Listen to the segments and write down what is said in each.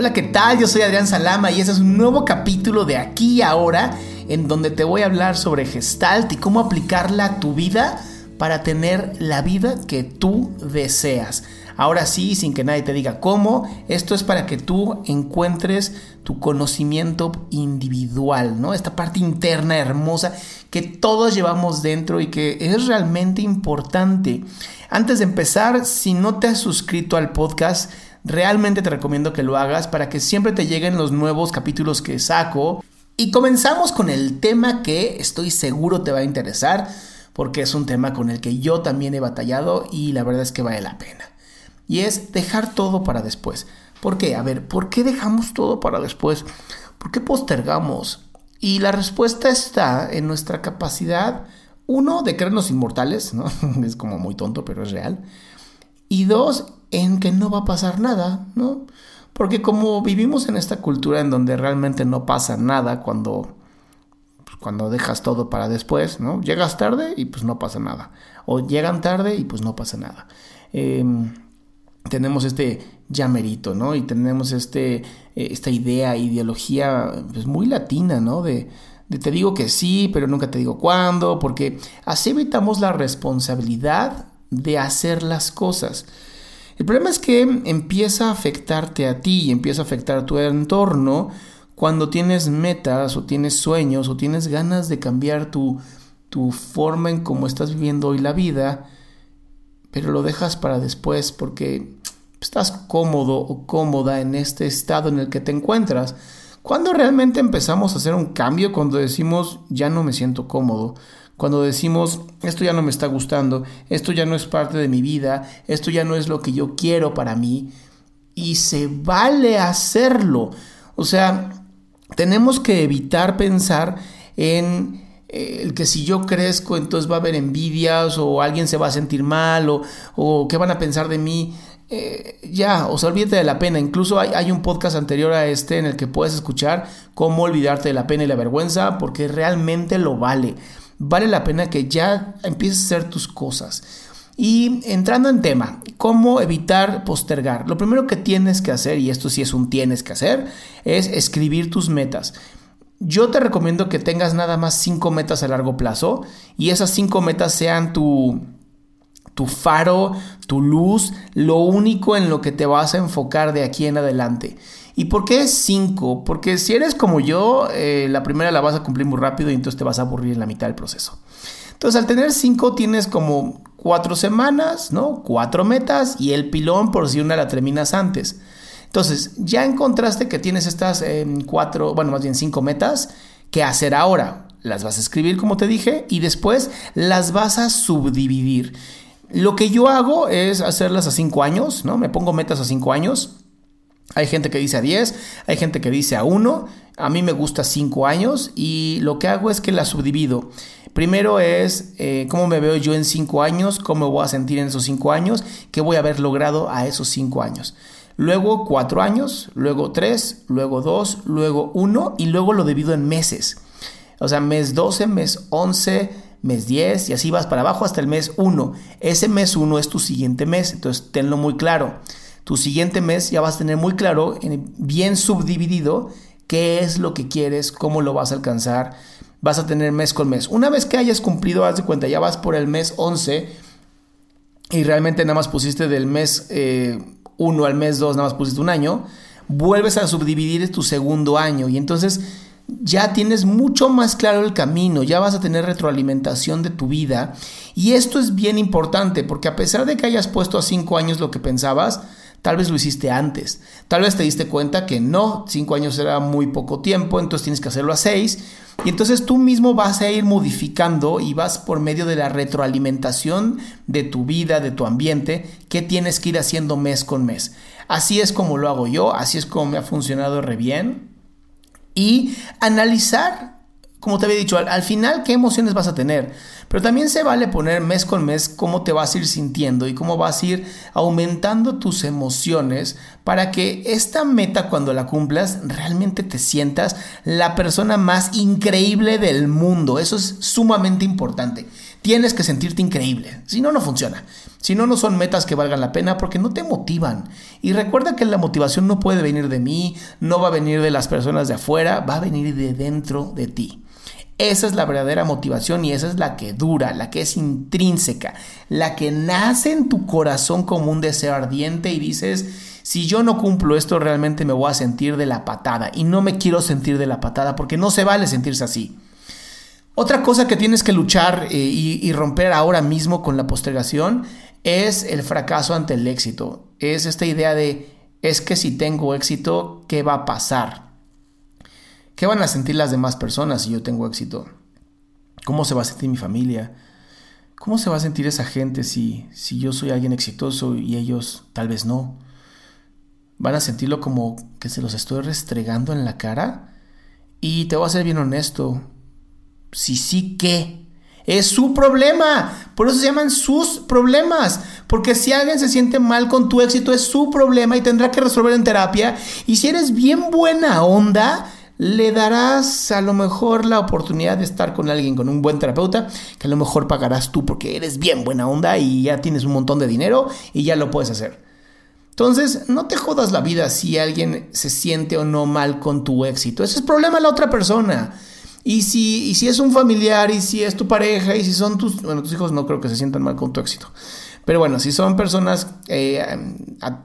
Hola, ¿qué tal? Yo soy Adrián Salama y este es un nuevo capítulo de Aquí y Ahora en donde te voy a hablar sobre Gestalt y cómo aplicarla a tu vida para tener la vida que tú deseas. Ahora sí, sin que nadie te diga cómo, esto es para que tú encuentres tu conocimiento individual, ¿no? Esta parte interna hermosa que todos llevamos dentro y que es realmente importante. Antes de empezar, si no te has suscrito al podcast, realmente te recomiendo que lo hagas para que siempre te lleguen los nuevos capítulos que saco. Y comenzamos con el tema que estoy seguro te va a interesar, porque es un tema con el que yo también he batallado y la verdad es que vale la pena. Y es dejar todo para después. ¿Por qué? A ver, ¿por qué dejamos todo para después? ¿Por qué postergamos? Y la respuesta está en nuestra capacidad, uno, de creernos inmortales, ¿no? es como muy tonto, pero es real. Y dos, en que no va a pasar nada, ¿no? Porque como vivimos en esta cultura en donde realmente no pasa nada cuando, pues, cuando dejas todo para después, ¿no? Llegas tarde y pues no pasa nada. O llegan tarde y pues no pasa nada. Eh, tenemos este llamerito, ¿no? Y tenemos este, eh, esta idea, ideología pues muy latina, ¿no? De, de te digo que sí, pero nunca te digo cuándo, porque así evitamos la responsabilidad de hacer las cosas. El problema es que empieza a afectarte a ti empieza a afectar a tu entorno cuando tienes metas o tienes sueños o tienes ganas de cambiar tu, tu forma en cómo estás viviendo hoy la vida, pero lo dejas para después porque estás cómodo o cómoda en este estado en el que te encuentras. Cuando realmente empezamos a hacer un cambio? Cuando decimos ya no me siento cómodo, cuando decimos esto ya no me está gustando, esto ya no es parte de mi vida, esto ya no es lo que yo quiero para mí, y se vale hacerlo. O sea, tenemos que evitar pensar en eh, el que si yo crezco entonces va a haber envidias o alguien se va a sentir mal o, o qué van a pensar de mí. Eh, ya, o sea, olvídate de la pena. Incluso hay, hay, un podcast anterior a este en el que puedes escuchar cómo olvidarte de la pena y la vergüenza porque realmente lo vale vale la pena que ya empieces a hacer tus cosas. Y entrando en tema, ¿cómo evitar postergar? Lo primero que tienes que hacer, y esto sí es un tienes que hacer, es escribir tus metas. Yo te recomiendo que tengas nada más cinco metas a largo plazo y esas cinco metas sean tu, tu faro, tu luz, lo único en lo que te vas a enfocar de aquí en adelante. ¿Y por qué 5? Porque si eres como yo, eh, la primera la vas a cumplir muy rápido y entonces te vas a aburrir en la mitad del proceso. Entonces, al tener 5 tienes como cuatro semanas, ¿no? Cuatro metas y el pilón por si una la terminas antes. Entonces, ya encontraste que tienes estas em, cuatro, bueno, más bien cinco metas. ¿Qué hacer ahora? Las vas a escribir, como te dije, y después las vas a subdividir. Lo que yo hago es hacerlas a cinco años, ¿no? Me pongo metas a cinco años. Hay gente que dice a 10, hay gente que dice a 1. A mí me gusta 5 años y lo que hago es que las subdivido. Primero es eh, cómo me veo yo en 5 años, cómo me voy a sentir en esos 5 años, qué voy a haber logrado a esos 5 años luego cuatro años, luego tres, luego dos, luego uno y luego lo divido en meses. O sea, mes 12, mes 11, mes 10 y así vas para abajo hasta el mes 1. Ese mes 1 es tu siguiente mes, entonces tenlo muy claro. Tu siguiente mes ya vas a tener muy claro, bien subdividido, qué es lo que quieres, cómo lo vas a alcanzar. Vas a tener mes con mes. Una vez que hayas cumplido, haz de cuenta, ya vas por el mes 11 y realmente nada más pusiste del mes eh, uno al mes dos nada más pusiste un año, vuelves a subdividir tu segundo año y entonces ya tienes mucho más claro el camino, ya vas a tener retroalimentación de tu vida y esto es bien importante porque a pesar de que hayas puesto a cinco años lo que pensabas, Tal vez lo hiciste antes. Tal vez te diste cuenta que no, cinco años era muy poco tiempo, entonces tienes que hacerlo a seis. Y entonces tú mismo vas a ir modificando y vas por medio de la retroalimentación de tu vida, de tu ambiente, que tienes que ir haciendo mes con mes. Así es como lo hago yo, así es como me ha funcionado re bien. Y analizar como te había dicho, al, final qué emociones vas a tener. Pero también se vale poner mes con mes cómo te vas a ir sintiendo y cómo vas a ir aumentando tus emociones para que esta meta cuando la cumplas realmente te sientas la persona más increíble del mundo. Eso es sumamente importante. Tienes que sentirte increíble. Si no, no funciona. Si no, no son metas que valgan la pena porque no te motivan. Y recuerda que la motivación no puede venir de mí, no va a venir de las personas de afuera, va a venir de dentro de ti. Esa es la verdadera motivación y esa es la que dura, la que es intrínseca, la que nace en tu corazón como un deseo ardiente y dices, si yo no cumplo esto realmente me voy a sentir de la patada y no me quiero sentir de la patada porque no se vale sentirse así. Otra cosa que tienes que luchar eh, y, y romper ahora mismo con la postergación es el fracaso ante el éxito. Es esta idea de, es que si tengo éxito, ¿qué va a pasar? ¿Qué van a sentir las demás personas si yo tengo éxito? ¿Cómo se va a sentir mi familia? ¿Cómo se va a sentir esa gente si, si yo soy alguien exitoso y ellos tal vez no? ¿Van a sentirlo como que se los estoy restregando en la cara? Y te voy a ser bien honesto. Si sí, ¿qué? Es su problema. Por eso se llaman sus problemas. Porque si alguien se siente mal con tu éxito, es su problema y tendrá que resolver en terapia. Y si eres bien buena onda, le darás a lo mejor la oportunidad de estar con alguien, con un buen terapeuta, que a lo mejor pagarás tú porque eres bien buena onda y ya tienes un montón de dinero y ya lo puedes hacer. Entonces, no te jodas la vida si alguien se siente o no mal con tu éxito. Ese es problema de la otra persona. Y si, si es un familiar, y si es tu pareja, y si son tus... Bueno, tus hijos no creo que se sientan mal con tu éxito. Pero bueno, si son personas eh,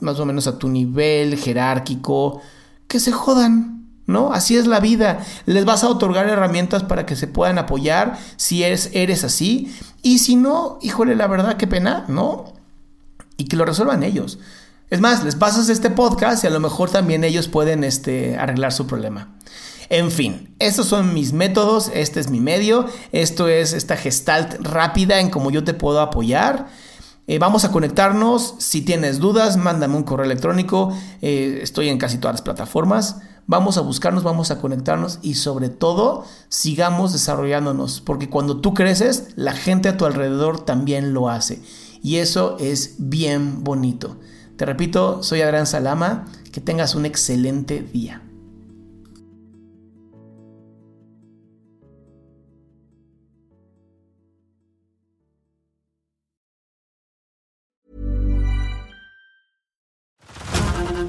más o menos a tu nivel jerárquico, que se jodan. ¿No? Así es la vida. Les vas a otorgar herramientas para que se puedan apoyar si eres, eres así. Y si no, híjole, la verdad, qué pena, ¿no? Y que lo resuelvan ellos. Es más, les pasas este podcast y a lo mejor también ellos pueden este, arreglar su problema. En fin, estos son mis métodos, este es mi medio, esto es esta gestalt rápida en cómo yo te puedo apoyar. Eh, vamos a conectarnos, si tienes dudas, mándame un correo electrónico, eh, estoy en casi todas las plataformas vamos a buscarnos, vamos a conectarnos y sobre todo sigamos desarrollándonos, porque cuando tú creces, la gente a tu alrededor también lo hace. Y eso es bien bonito. Te repito, soy Adrián Salama, que tengas un excelente día.